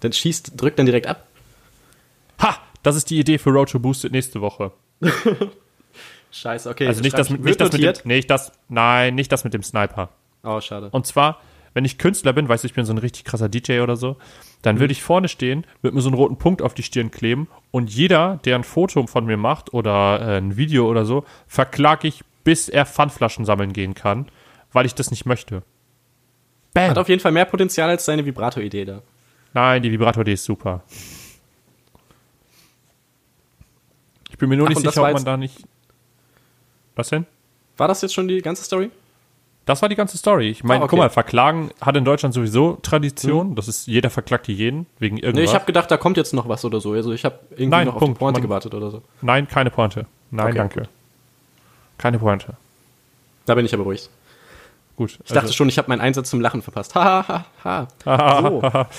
A: dann schießt, drückt dann direkt ab.
B: Das ist die Idee für Road to Boosted nächste Woche. *laughs*
A: Scheiße, okay.
B: Also nicht das, mit, nicht das mit dem, nee, das, nein, nicht das mit dem Sniper.
A: Oh, schade.
B: Und zwar, wenn ich Künstler bin, weißt du, ich bin so ein richtig krasser DJ oder so, dann würde ich vorne stehen, würde mir so einen roten Punkt auf die Stirn kleben und jeder, der ein Foto von mir macht oder äh, ein Video oder so, verklag ich, bis er Pfandflaschen sammeln gehen kann, weil ich das nicht möchte. Bam!
A: Hat auf jeden Fall mehr Potenzial als seine Vibrato-Idee da.
B: Nein, die Vibrator-Idee ist super. Ich bin mir nur
A: Ach,
B: nicht sicher, ob man da nicht. Was denn?
A: War das jetzt schon die ganze Story?
B: Das war die ganze Story. Ich meine,
A: Ah, okay.
B: guck mal, Verklagen hat in Deutschland sowieso Tradition. Das ist, jeder verklagt jeden wegen irgendwas.
A: Nee, ich habe gedacht, da kommt jetzt noch was oder so. Also ich habe irgendwie
B: Nein,
A: noch auf
B: Punkt.
A: die Pointe
B: Man-
A: gewartet oder so.
B: Nein, keine Pointe. Nein,
A: Okay,
B: danke.
A: gut.
B: Keine Pointe.
A: Da bin ich aber ruhig.
B: Gut.
A: Ich dachte schon, ich habe meinen Einsatz zum Lachen verpasst. Ha, ha, ha, ha. *laughs*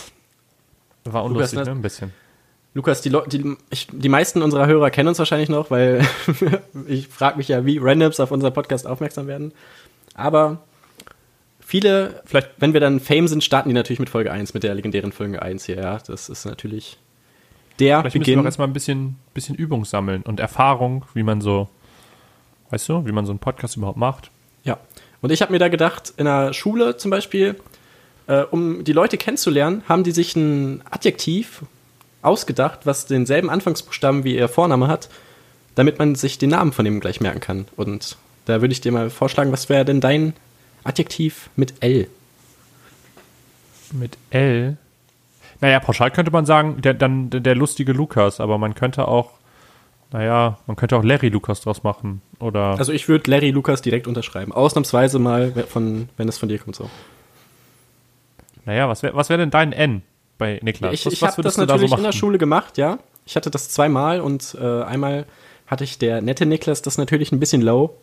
A: So.
B: War unlustig,
A: Lukas,
B: ne? Ein bisschen.
A: Lukas, die, die, ich, die meisten unserer Hörer kennen uns wahrscheinlich noch, weil *laughs* ich frage mich ja, wie Randoms auf unseren Podcast aufmerksam werden. Aber viele, vielleicht, wenn wir dann Fame sind, starten die natürlich mit Folge 1, mit der legendären Folge 1 hier, ja. Das ist natürlich der
B: Vielleicht müssen wir
A: Beginn.
B: auch erstmal ein bisschen, bisschen Übung sammeln und Erfahrung, wie man so, weißt du, wie man so einen Podcast überhaupt macht.
A: Ja. Und ich habe mir da gedacht, in der Schule zum Beispiel, Äh, um die Leute kennenzulernen, haben die sich ein Adjektiv ausgedacht, was denselben Anfangsbuchstaben wie ihr Vorname hat, damit man sich den Namen von dem gleich merken kann. Und da würde ich dir mal vorschlagen, was wäre denn dein Adjektiv mit L?
B: Mit L? Naja, pauschal könnte man sagen, der, dann der, der lustige Lukas, aber man könnte auch, naja, man könnte auch Larry Lukas draus machen. Oder.
A: Also ich würde Larry Lukas direkt unterschreiben. Ausnahmsweise mal, von, wenn es von dir kommt so.
B: Naja, was wäre was wär denn dein N bei Niklas?
A: Ich,
B: was,
A: ich
B: was
A: habe das
B: du da
A: natürlich
B: so
A: in der? Schule gemacht, ja. Ich hatte das zweimal und äh, einmal hatte ich der nette Niklas das natürlich ein bisschen low.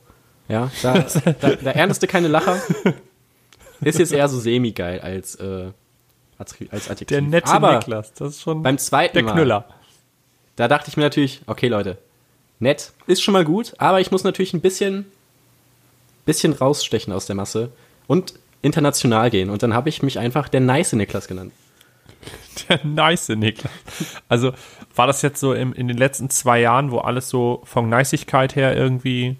A: Ja, da, da, da erntest du keine Lacher. Ist jetzt eher so semi-geil als, äh, als, als Adjektiv.
B: Der nette
A: Aber
B: Niklas, das ist schon
A: beim zweiten
B: der
A: Mal,
B: Knüller.
A: da dachte ich mir natürlich, okay Leute, nett ist schon mal gut, aber ich muss natürlich ein bisschen, bisschen rausstechen aus der Masse und international gehen. Und dann habe ich mich einfach der nice Niklas genannt. *laughs*
B: Der nice Niklas. Also war das jetzt so im, in den letzten zwei Jahren, wo alles so von Niceigkeit her irgendwie,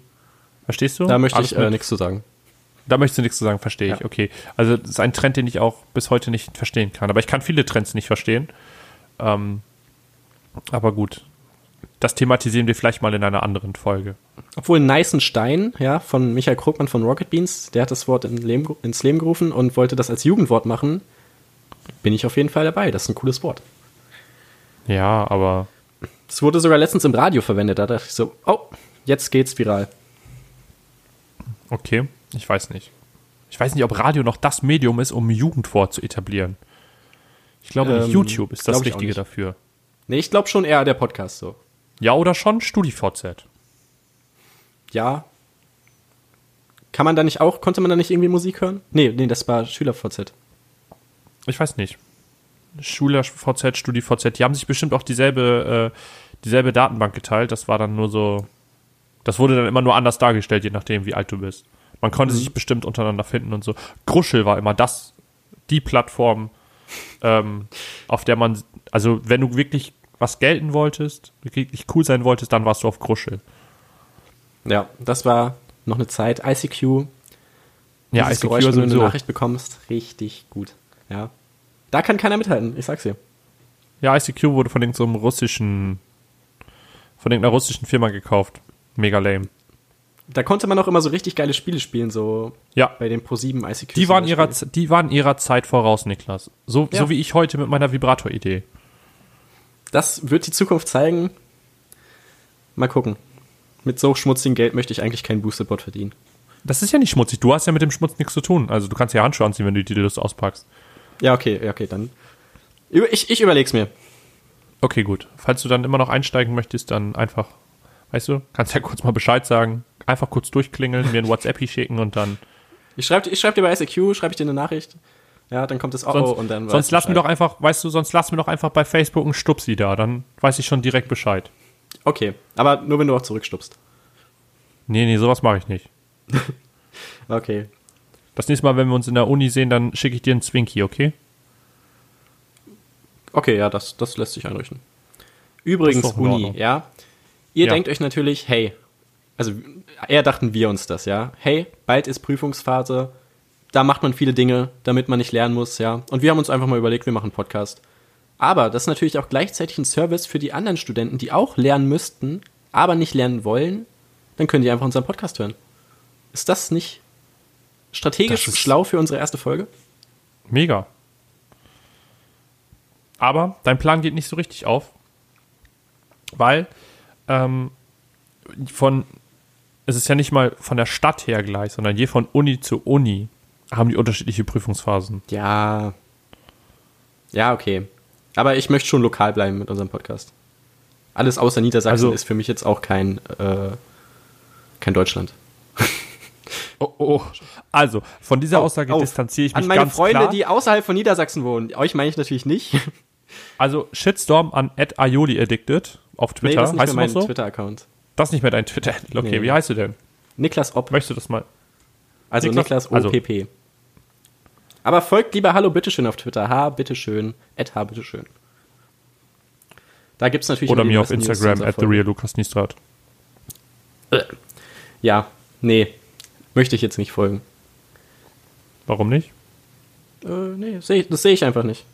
B: verstehst du?
A: Da möchte
B: Alles
A: ich äh, nichts zu sagen.
B: Da möchtest du nichts zu sagen, verstehe ich.
A: Ja.
B: Okay. Also das ist ein Trend, den ich auch bis heute nicht verstehen kann. Aber ich kann viele Trends nicht verstehen. Ähm, aber gut. Das thematisieren wir vielleicht mal in einer anderen Folge.
A: Obwohl Neißenstein, ja, von Michael Krugmann von Rocket Beans, der hat das Wort in Leben, ins Leben gerufen und wollte das als Jugendwort machen. Bin ich auf jeden Fall dabei. Das ist ein cooles Wort.
B: Ja, aber
A: Es wurde sogar letztens im Radio verwendet. Da dachte ich so, oh, jetzt geht's viral.
B: okay. Ich weiß nicht. Ich weiß nicht, ob Radio noch das Medium ist, um Jugendwort zu etablieren. Ich glaube,
A: Ähm,
B: YouTube ist das Richtige dafür.
A: Nee, ich glaube schon eher der Podcast so.
B: Ja, oder schon StudiVZ.
A: Ja. Kann man da nicht auch, konnte man da nicht irgendwie Musik hören? Nee, nee, das war SchülerVZ.
B: Ich weiß nicht. SchülerVZ, StudiVZ, die haben sich bestimmt auch dieselbe, äh, dieselbe Datenbank geteilt. Das war dann nur so. Das wurde dann immer nur anders dargestellt, je nachdem, wie alt du bist. Man konnte sich bestimmt untereinander finden und so. Gruschel war immer das, die Plattform, ähm, auf der man, also wenn du wirklich was gelten wolltest, wirklich cool sein wolltest, dann warst du auf Gruschel.
A: Ja, das war noch eine Zeit. ICQ,
B: Ja, ICQ
A: Geräusch, wenn du eine. Nachricht bekommst, richtig gut. Ja. Da kann keiner mithalten, ich sag's dir.
B: Ja, ICQ wurde von irgendeinem russischen, von irgendeiner russischen Firma gekauft. Mega lame.
A: Da konnte man auch immer so richtig geile Spiele spielen, so
B: Ja,
A: bei den Pro7 ICQ.
B: Die waren, ihrer, die waren ihrer Zeit voraus, Niklas. So,
A: Ja.
B: so wie ich heute mit meiner Vibrator-Idee.
A: Das wird die Zukunft zeigen. Mal gucken. Mit so schmutzigem Geld möchte ich eigentlich keinen Boosterbot verdienen.
B: Das ist ja nicht schmutzig. Du hast ja mit dem Schmutz nichts zu tun. Also du kannst ja Handschuhe anziehen, wenn du die Lust auspackst.
A: Ja, okay, ja, okay, dann. Ich, ich überleg's mir.
B: Okay, gut. Falls du dann immer noch einsteigen möchtest, dann einfach, weißt du, kannst ja kurz mal Bescheid sagen. Einfach kurz durchklingeln, mir ein WhatsApp schicken und dann.
A: Ich schreibe ich schreib dir bei ICQ, schreibe ich dir eine Nachricht. Ja, dann kommt das oh,
B: Sonst,
A: und dann.
B: sonst lass mir doch einfach, weißt du, sonst lass mir doch einfach bei Facebook einen Stupsi da. Dann weiß ich schon direkt Bescheid.
A: Okay, aber nur wenn du auch zurückstupst.
B: Nee, nee, sowas mache ich nicht. *laughs*
A: Okay.
B: Das nächste Mal, wenn wir uns in der Uni sehen, dann schicke ich dir einen Zwinky, okay?
A: Okay, ja, das, das lässt sich einrichten. Übrigens, Uni, ja. Ihr
B: Ja.
A: denkt euch natürlich, hey, also eher dachten wir uns das, ja. Hey, bald ist Prüfungsphase, da macht man viele Dinge, damit man nicht lernen muss, ja. Und wir haben uns einfach mal überlegt, wir machen einen Podcast. Aber das ist natürlich auch gleichzeitig ein Service für die anderen Studenten, die auch lernen müssten, aber nicht lernen wollen. Dann können die einfach unseren Podcast hören. Ist das nicht strategisch
B: Das ist-
A: schlau für unsere erste Folge?
B: Mega. Aber dein Plan geht nicht so richtig auf, weil ähm, von es ist ja nicht mal von der Stadt her gleich, sondern je von Uni zu Uni haben die unterschiedliche Prüfungsphasen.
A: Ja. Ja, okay. Aber ich möchte schon lokal bleiben mit unserem Podcast. Alles außer Niedersachsen
B: Also-
A: ist für mich jetzt auch kein, äh, kein Deutschland. *laughs*
B: Oh, oh. Also, von dieser Aussage
A: Oh,
B: distanziere ich mich
A: An meine
B: ganz
A: Freunde,
B: klar.
A: die außerhalb von Niedersachsen wohnen. Euch meine ich natürlich nicht.
B: also, Shitstorm an Aioli Addicted auf
A: nee,
B: Twitter.
A: das ist nicht
B: heißt
A: mehr mein
B: so?
A: Twitter-Account.
B: Das ist nicht mehr dein Twitter. Okay,
A: Nee.
B: wie heißt du denn?
A: Niklas Opp.
B: Möchtest du das mal?
A: Also
B: Niklas-
A: Niklas
B: also-
A: OPP. Aber folgt lieber Hallo Bitteschön auf Twitter. Ha, bitteschön. At ha, bitteschön. Da gibt es natürlich
B: Oder mir auf Instagram at the real Lukas Niestrat.
A: Ja, nee. Möchte ich jetzt nicht folgen.
B: Warum nicht?
A: Äh, nee, seh, das sehe ich einfach nicht.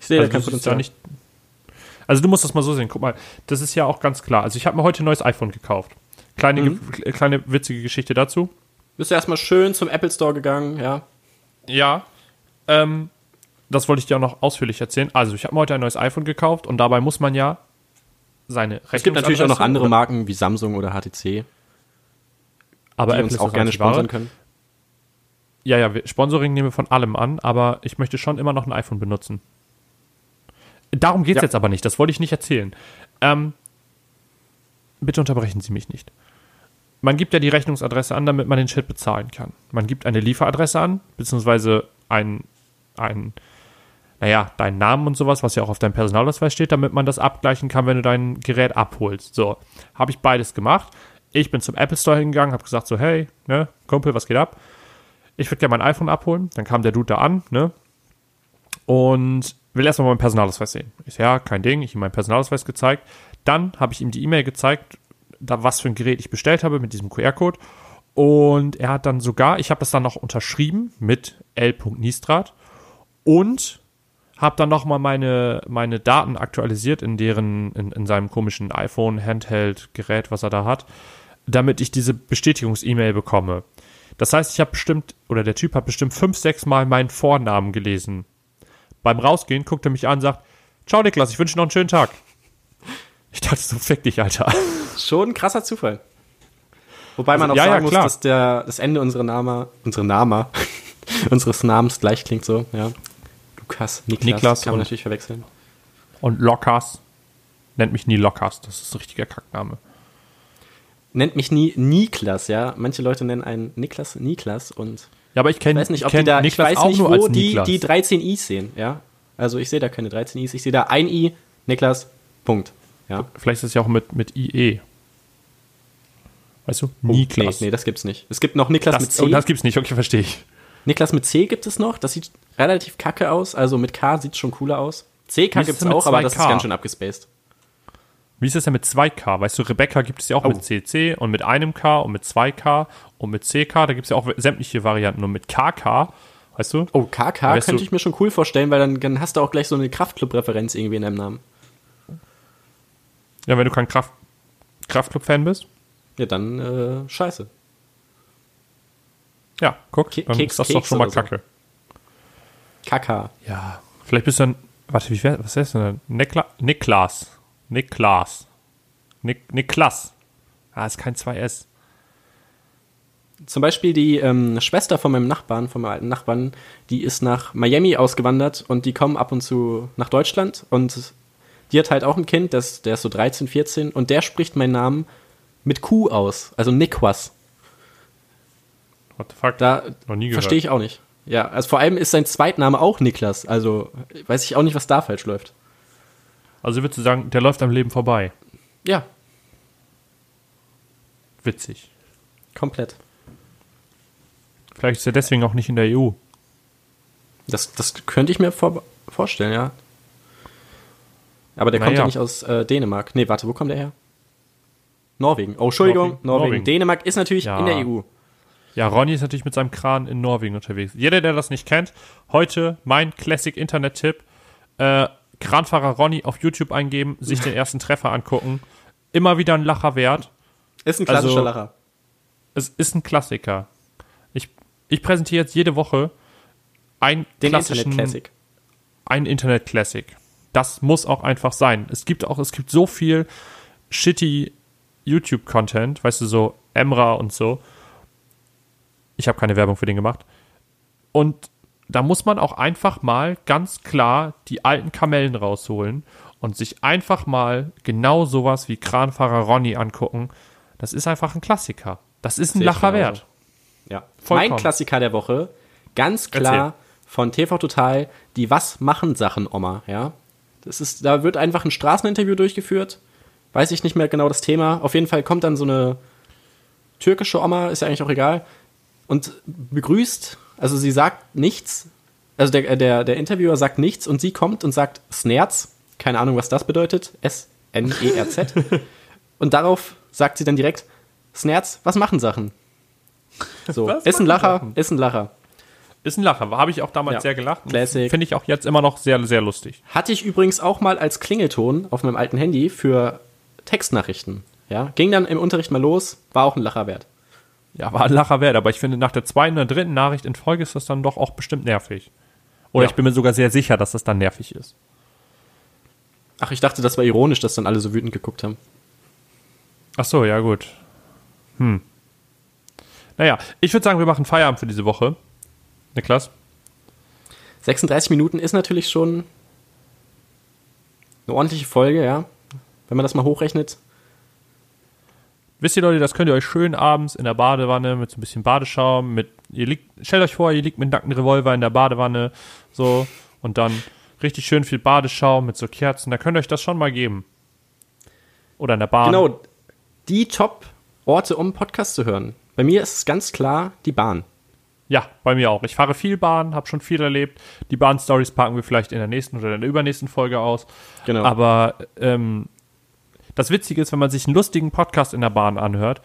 A: Ich sehe
B: Also,
A: da kein Potenzial.
B: da nicht, also du musst das mal so sehen. Guck mal, das ist ja auch ganz klar. Also ich habe mir heute ein neues iPhone gekauft. Kleine,
A: Mhm.
B: ge- kleine witzige Geschichte dazu.
A: Bist du erstmal schön zum Apple Store gegangen, ja?
B: Ja. Ähm, das wollte ich dir auch noch ausführlich erzählen. Also ich habe mir heute ein neues iPhone gekauft und dabei muss man ja seine
A: Es gibt natürlich auch noch andere Marken wie Samsung oder HTC,
B: aber
A: die
B: Apple
A: uns auch gerne sponsern können.
B: Ja, ja, Sponsoring nehmen wir von allem an, aber ich möchte schon immer noch ein iPhone benutzen. Darum geht es
A: Ja.
B: jetzt aber nicht, das wollte ich nicht erzählen. Ähm, bitte unterbrechen Sie mich nicht. Man gibt ja die Rechnungsadresse an, damit man den Shit bezahlen kann. Man gibt eine Lieferadresse an, beziehungsweise ein, ein, naja, deinen Namen und sowas, was ja auch auf deinem Personalausweis steht, damit man das abgleichen kann, wenn du dein Gerät abholst. So, habe ich beides gemacht. Ich bin zum Apple Store hingegangen, habe gesagt so, hey, ne, Kumpel, was geht ab? ich würde gerne mein iPhone abholen. Dann kam der Dude da an, ne? Und will erstmal meinen Personalausweis sehen. Ich ja, kein Ding. Ich ihm meinen Personalausweis gezeigt. Dann habe ich ihm die E-Mail gezeigt, da was für ein Gerät ich bestellt habe mit diesem QR-Code. Und er hat dann sogar, ich habe das dann noch unterschrieben mit L. Nistrat und habe dann nochmal meine, meine Daten aktualisiert in deren, in, in seinem komischen iPhone-Handheld-Gerät, was er da hat, damit ich diese Bestätigungs-E-Mail bekomme. Das heißt, ich habe bestimmt, oder der Typ hat bestimmt fünf, sechs Mal meinen Vornamen gelesen. Beim Rausgehen guckt er mich an und sagt, Ciao Niklas, ich wünsche dir noch einen schönen Tag. *laughs* Ich dachte so, fick dich, Alter.
A: Schon ein krasser Zufall. Wobei man auch
B: Also, ja, ja,
A: sagen muss,
B: klar.
A: dass der, das Ende unserer Name, unsere Name, *laughs* unseres Namens gleich klingt so, ja. Lukas, Niklas,
B: Niklas
A: kann man natürlich verwechseln.
B: Und Lockers, nennt mich nie Lockers, das ist ein richtiger Kackname.
A: Nennt mich nie Niklas, ja. Manche Leute nennen einen Niklas Niklas und
B: Ja, aber ich
A: ich
B: kenne
A: weiß nicht, ob
B: kenn
A: die da, ich
B: Niklas
A: weiß
B: auch
A: nicht,
B: nur
A: wo
B: als
A: die,
B: Niklas.
A: die 13 I's sehen, ja. Also ich sehe da keine 13 I's, ich sehe da ein I, Niklas, Punkt. Ja.
B: Vielleicht ist es ja auch mit, mit IE. Weißt du?
A: Oh,
B: Niklas.
A: Nee, nee, das gibt's nicht. Es gibt noch Niklas mit
B: das,
A: C.
B: oh, das gibt's nicht, okay, verstehe ich.
A: Niklas mit C gibt es noch, das sieht relativ kacke aus, also mit K sieht schon cooler aus. CK gibt's
B: es
A: auch, aber das
B: 2K?
A: ist ganz schön abgespaced.
B: Wie ist das denn mit 2K? Weißt du, Rebecca gibt es ja auch
A: Oh.
B: mit CC und mit einem K und mit 2K und mit CK. Da gibt es ja auch sämtliche Varianten. Und mit KK, weißt du?
A: Oh, KK
B: Weißt
A: könnte
B: du-
A: ich mir schon cool vorstellen, weil dann, dann hast du auch gleich so eine Kraftclub-Referenz irgendwie in deinem Namen.
B: Ja, wenn du kein Kraft, Kraftclub-Fan bist.
A: Ja, dann äh, scheiße.
B: Ja, guck,
A: Ke-
B: dann
A: Keks-
B: ist das doch
A: Keks
B: schon mal
A: oder so.
B: kacke.
A: KK.
B: Ja, vielleicht bist du dann, warte, wie wär, was heißt denn? Nikla, Niklas. Niklas. Nik, Niklas. Ah, ist kein 2S.
A: Zum Beispiel die ähm, Schwester von meinem Nachbarn, von meinem alten Nachbarn, die ist nach Miami ausgewandert und die kommen ab und zu nach Deutschland und die hat halt auch ein Kind, das, der ist so 13, 14 und der spricht meinen Namen mit Q aus, also Nikwas.
B: What the fuck?
A: Da
B: Noch nie gehört.
A: verstehe ich auch nicht. Ja, also vor allem ist sein Zweitname auch Niklas, also weiß ich auch nicht, was da falsch läuft.
B: Also würdest du sagen, der läuft am Leben vorbei.
A: Ja,
B: Witzig.
A: komplett.
B: Vielleicht ist er deswegen auch nicht in der EU.
A: Das, das könnte ich mir vor, vorstellen, ja. Aber der kommt
B: Naja.
A: ja nicht aus äh, Dänemark. Nee, warte, wo kommt der her? Norwegen. Oh, Entschuldigung,
B: Norwegen.
A: Norwegen. Dänemark ist natürlich
B: Ja.
A: in der EU.
B: Ja, Ronny ist natürlich mit seinem Kran in Norwegen unterwegs. Jeder, der das nicht kennt, heute mein Classic-Internet-Tipp. Äh, Kranfahrer Ronny auf YouTube eingeben, sich den ersten Treffer angucken. Immer wieder ein Lacher wert.
A: Ist ein klassischer
B: Also-
A: Lacher.
B: Es ist ein Klassiker. Ich, ich präsentiere jetzt jede Woche ein
A: Den
B: klassischen,
A: Internet Classic.
B: ein Internet Classic. Das muss auch einfach sein. Es gibt auch, es gibt so viel shitty YouTube-Content, weißt du, so Emra und so. Ich habe keine Werbung für den gemacht. Und da muss man auch einfach mal ganz klar die alten Kamellen rausholen und sich einfach mal genau sowas wie Kranfahrer Ronny angucken. Das ist einfach ein Klassiker. Das ist ein Lacher wert.
A: Ja.
B: Vollkommen.
A: Mein Klassiker der Woche, ganz klar
B: Erzähl.
A: von TV Total, die Was machen Sachen Oma, ja. Das ist, da wird einfach ein Straßeninterview durchgeführt. Weiß ich nicht mehr genau das Thema. Auf jeden Fall kommt dann so eine türkische Oma, ist ja eigentlich auch egal, und begrüßt, also sie sagt nichts, also der, der, der Interviewer sagt nichts und sie kommt und sagt Snerz, keine Ahnung, was das bedeutet, S-N-E-R-Z. *laughs* und darauf sagt sie dann direkt, Snerz, was machen Sachen? So,
B: Was
A: ist ein Lacher,
B: Sachen?
A: ist ein Lacher.
B: Ist ein Lacher. Habe ich auch damals
A: Ja.
B: sehr gelacht.
A: Classic.
B: Finde ich auch jetzt immer noch sehr, sehr lustig.
A: Hatte ich übrigens auch mal als Klingelton auf meinem alten Handy für Textnachrichten. Ja, ging dann im Unterricht mal los, war auch ein Lacher wert.
B: Ja, war ein Lacher wert, aber ich finde, nach der zweiten oder dritten Nachricht in Folge ist das dann doch auch bestimmt nervig. Oder
A: Ja.
B: ich bin mir sogar sehr sicher, dass das dann nervig ist.
A: Ach, ich dachte, das war ironisch, dass dann alle so wütend geguckt haben.
B: Ach so, ja, gut. Hm. Naja, ich würde sagen, wir machen Feierabend für diese Woche. Niklas?
A: 36 Minuten ist natürlich schon eine ordentliche Folge, ja. Wenn man das mal hochrechnet.
B: Wisst ihr, Leute, das könnt ihr euch schön abends in der Badewanne mit so ein bisschen Badeschaum, mit, ihr liegt, stellt euch vor, ihr liegt mit einem nackten Revolver in der Badewanne, so, und dann richtig schön viel Badeschaum mit so Kerzen, da könnt ihr euch das schon mal geben. Oder in der Bahn.
A: Genau, die Top-Orte, um Podcast zu hören. Bei mir ist es ganz klar die Bahn.
B: Ja, bei mir auch. Ich fahre viel Bahn, habe schon viel erlebt. Die Bahn-Stories packen wir vielleicht in der nächsten oder in der übernächsten Folge aus.
A: Genau.
B: Aber ähm, das Witzige ist, wenn man sich einen lustigen Podcast in der Bahn anhört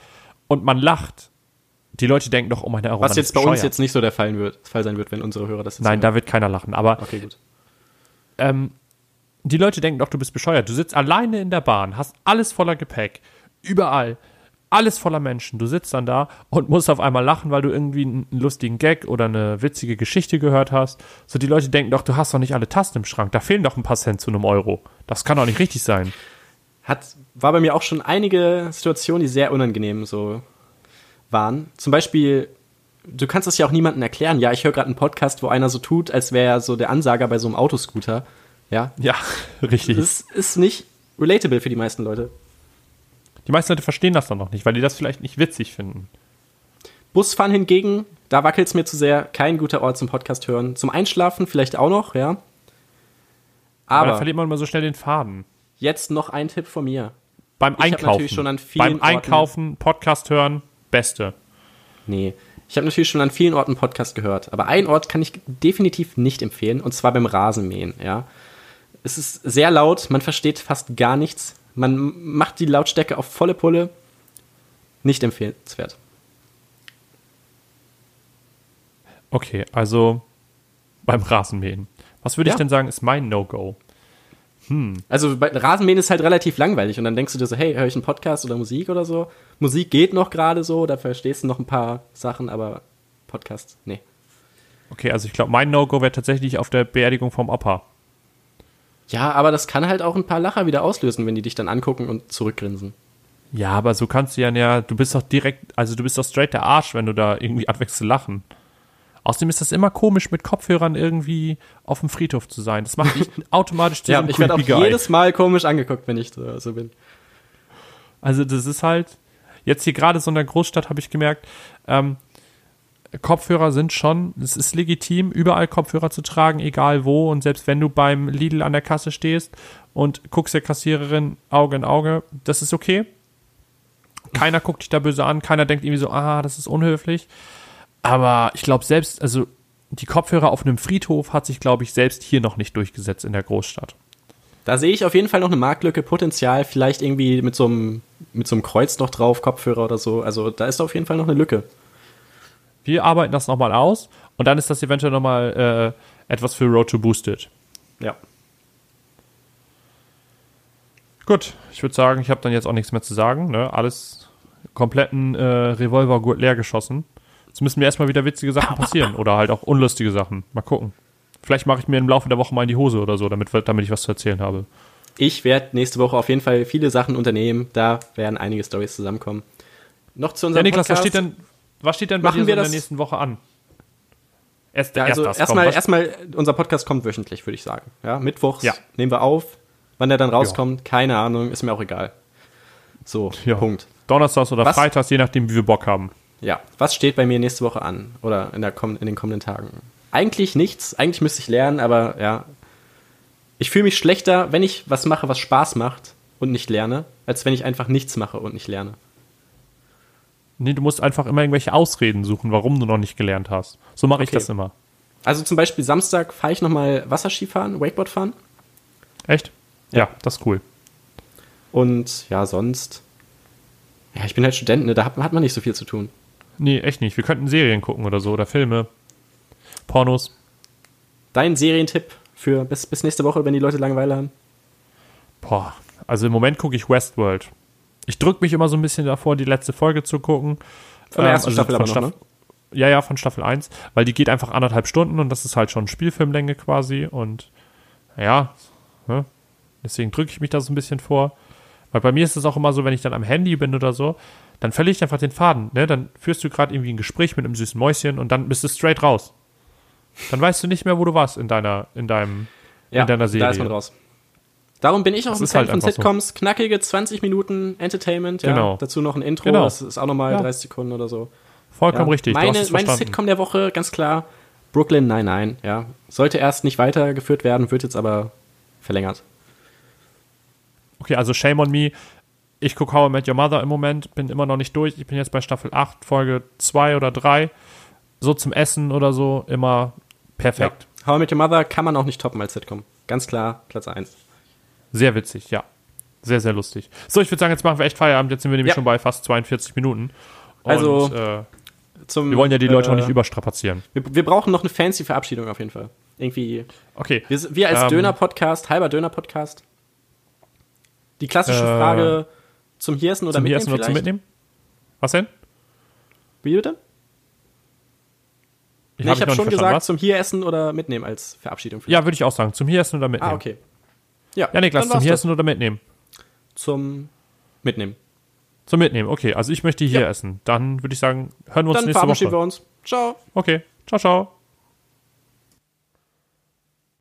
B: und man lacht, die Leute denken doch, oh meine Aromen
A: Was jetzt bei uns jetzt nicht so der Fall, wird, Fall sein wird, wenn unsere Hörer das jetzt
B: Nein,
A: hören.
B: da wird keiner lachen. Aber
A: Okay, gut.
B: ähm, die Leute denken doch, du bist bescheuert. Du sitzt alleine in der Bahn, hast alles voller Gepäck, überall, alles voller Menschen. Du sitzt dann da und musst auf einmal lachen, weil du irgendwie einen lustigen Gag oder eine witzige Geschichte gehört hast. So, die Leute denken doch, du hast doch nicht alle Tasten im Schrank. Da fehlen doch ein paar Cent zu einem Euro. Das kann doch nicht richtig sein.
A: Hat, war bei mir auch schon einige Situationen, die sehr unangenehm so waren. Zum Beispiel, du kannst das ja auch niemandem erklären. Ja, ich höre gerade einen Podcast, wo einer so tut, als wäre er so der Ansager bei so einem Autoscooter. Ja,
B: Ja, *laughs* richtig.
A: das ist nicht relatable für die meisten Leute.
B: Die meisten Leute verstehen das doch noch nicht, weil die das vielleicht nicht witzig finden.
A: Busfahren hingegen, da wackelt es mir zu sehr. Kein guter Ort zum Podcast hören. Zum Einschlafen vielleicht auch noch, ja.
B: Aber,
A: Aber
B: da verliert man immer so schnell den Faden.
A: Jetzt noch ein Tipp von mir.
B: Beim
A: Ich
B: Einkaufen.
A: natürlich schon an vielen
B: Beim Einkaufen, Podcast hören, beste.
A: Nee. Ich habe natürlich schon an vielen Orten Podcast gehört, aber einen Ort kann ich definitiv nicht empfehlen, und zwar beim Rasenmähen, ja. Es ist sehr laut, man versteht fast gar nichts, man macht die Lautstärke auf volle Pulle. Nicht empfehlenswert.
B: Okay, also beim Rasenmähen. Was würde
A: Ja.
B: ich denn sagen, ist mein No-Go?
A: Also bei Rasenmähen ist halt relativ langweilig und dann denkst du dir so, hey, höre ich einen Podcast oder Musik oder so? Musik geht noch gerade so, da verstehst du noch ein paar Sachen, aber Podcast, nee.
B: Okay, also ich glaube, mein No-Go wäre tatsächlich auf der Beerdigung vom Opa.
A: Ja, aber das kann halt auch ein paar Lacher wieder auslösen, wenn die dich dann angucken und zurückgrinsen.
B: Ja, aber so kannst du ja, ja, du bist doch direkt, also du bist doch straight der Arsch, wenn du da irgendwie zu lachen. Außerdem ist das immer komisch, mit Kopfhörern irgendwie auf dem Friedhof zu sein. Das macht dich *laughs* automatisch zu
A: Ja,
B: so einem
A: ich werde auch
B: Guy.
A: jedes Mal komisch angeguckt, wenn ich so, so bin.
B: Also das ist halt, jetzt hier gerade so in der Großstadt habe ich gemerkt, ähm, Kopfhörer sind schon, es ist legitim, überall Kopfhörer zu tragen, egal wo. Und selbst wenn du beim Lidl an der Kasse stehst und guckst der Kassiererin Auge in Auge, das ist okay. Keiner guckt dich da böse an, keiner denkt irgendwie so, ah, das ist unhöflich. Aber ich glaube selbst, also die Kopfhörer auf einem Friedhof hat sich, glaube ich, selbst hier noch nicht durchgesetzt in der Großstadt.
A: Da sehe ich auf jeden Fall noch eine Marktlücke, Potenzial, vielleicht irgendwie mit so einem, mit so einem Kreuz noch drauf, Kopfhörer oder so. Also da ist auf jeden Fall noch eine Lücke.
B: Wir arbeiten das nochmal aus und dann ist das eventuell nochmal äh, etwas für Road to Boosted.
A: Ja.
B: Gut, ich würde sagen, ich habe dann jetzt auch nichts mehr zu sagen. Ne? Alles kompletten äh, Revolvergurt leer geschossen. Jetzt müssen mir erstmal wieder witzige Sachen passieren oder halt auch unlustige Sachen. Mal gucken. Vielleicht mache ich mir im Laufe der Woche mal in die Hose oder so, damit, damit ich was zu erzählen habe.
A: Ich werde nächste Woche auf jeden Fall viele Sachen unternehmen. Da werden einige Stories zusammenkommen. Noch zu
B: Ja,
A: unserem
B: Niklas, was
A: Podcast.
B: steht denn, was steht denn bei
A: Machen
B: dir so
A: wir
B: in der nächsten Woche an? Erst,
A: Ja, also
B: erst das,
A: erstmal,
B: was-
A: erstmal, unser Podcast kommt wöchentlich, würde ich sagen. Ja, mittwochs
B: Ja.
A: nehmen wir auf. Wann der dann rauskommt, keine Ahnung, ist mir auch egal. So,
B: Ja.
A: Punkt.
B: Donnerstags oder
A: Was?
B: Freitags, je nachdem, wie wir Bock haben.
A: Ja, was steht bei mir nächste Woche an? Oder in, der, in den kommenden Tagen? Eigentlich nichts. Eigentlich müsste ich lernen, aber ja. Ich fühle mich schlechter, wenn ich was mache, was Spaß macht und nicht lerne, als wenn ich einfach nichts mache und nicht lerne.
B: Nee, du musst einfach immer irgendwelche Ausreden suchen, warum du noch nicht gelernt hast. So mache ich
A: Okay.
B: das immer.
A: Also zum Beispiel Samstag fahre ich nochmal Wasserski fahren, Wakeboard fahren.
B: Echt? Ja, das ist cool.
A: Und ja, sonst. Ja, ich bin halt Student, ne? da hat, hat man nicht so viel zu tun.
B: Nee, echt nicht. Wir könnten Serien gucken oder so oder Filme. Pornos.
A: Dein Serientipp für bis, bis nächste Woche, wenn die Leute Langeweile haben?
B: Boah, also im Moment gucke ich Westworld. Ich drücke mich immer so ein bisschen davor, die letzte Folge zu gucken.
A: Von der
B: Ähm,
A: ersten
B: also
A: Staffel aber noch, ne?
B: Ja, ja, von Staffel 1, weil die geht einfach anderthalb Stunden und das ist halt schon Spielfilmlänge quasi und ja, ne? deswegen drücke ich mich da so ein bisschen vor. Weil bei mir ist es auch immer so, wenn ich dann am Handy bin oder so, dann verliere ich einfach den Faden. Ne? Dann führst du gerade irgendwie ein Gespräch mit einem süßen Mäuschen und dann bist du straight raus. Dann weißt du nicht mehr, wo du warst in deiner, in deinem, in deiner Serie.
A: Da ist man raus. Darum bin ich auch
B: Das
A: ein Fan
B: halt
A: von
B: einfach so.
A: Sitcoms. Knackige 20 Minuten Entertainment, ja.
B: Genau.
A: Dazu noch ein Intro,
B: Genau.
A: das ist auch nochmal
B: Ja.
A: 30 Sekunden oder so.
B: Vollkommen
A: ja.
B: richtig.
A: Meine, meine. Sitcom der Woche, ganz klar, Brooklyn 99, ja. Sollte erst nicht weitergeführt werden, wird jetzt aber verlängert.
B: Okay, also Shame on Me. Ich gucke How I Met Your Mother im Moment, bin immer noch nicht durch. Ich bin jetzt bei Staffel 8, Folge 2 oder 3. So zum Essen oder so, immer perfekt.
A: Ja. How I Met Your Mother kann man auch nicht toppen als Sitcom. Ganz klar, Platz 1.
B: Sehr witzig, ja. Sehr, sehr lustig. So, ich würde sagen, jetzt machen wir echt Feierabend. Jetzt sind wir nämlich
A: Ja.
B: schon bei fast 42 Minuten. Und,
A: Also,
B: äh,
A: Zum,
B: wir wollen ja die Leute auch
A: äh,
B: nicht überstrapazieren.
A: Wir, wir brauchen noch eine fancy Verabschiedung auf jeden Fall. Irgendwie.
B: Okay.
A: Wir, wir als
B: Ähm,
A: Döner-Podcast, halber Döner-Podcast. Die klassische
B: Äh,
A: Frage zum Hier essen oder
B: Zum
A: mitnehmen
B: hier essen oder zum
A: vielleicht?
B: Mitnehmen? Was denn?
A: Wie bitte? Nee,
B: hab
A: ich habe
B: noch
A: schon gesagt,
B: was?
A: zum Hier essen oder mitnehmen als Verabschiedung.
B: Ja, würde ich auch sagen. Zum hier essen oder mitnehmen.
A: Ah, okay. Ja,
B: Ja, Niklas,
A: dann
B: zum
A: war's
B: hier
A: das.
B: essen oder mitnehmen?
A: Zum Mitnehmen.
B: Zum Mitnehmen, okay. Also ich möchte hier
A: Ja.
B: essen. Dann würde ich sagen, hören wir uns
A: Dann
B: nächste
A: verabschieden
B: Woche.
A: wir uns. Ciao.
B: Okay. Ciao, ciao.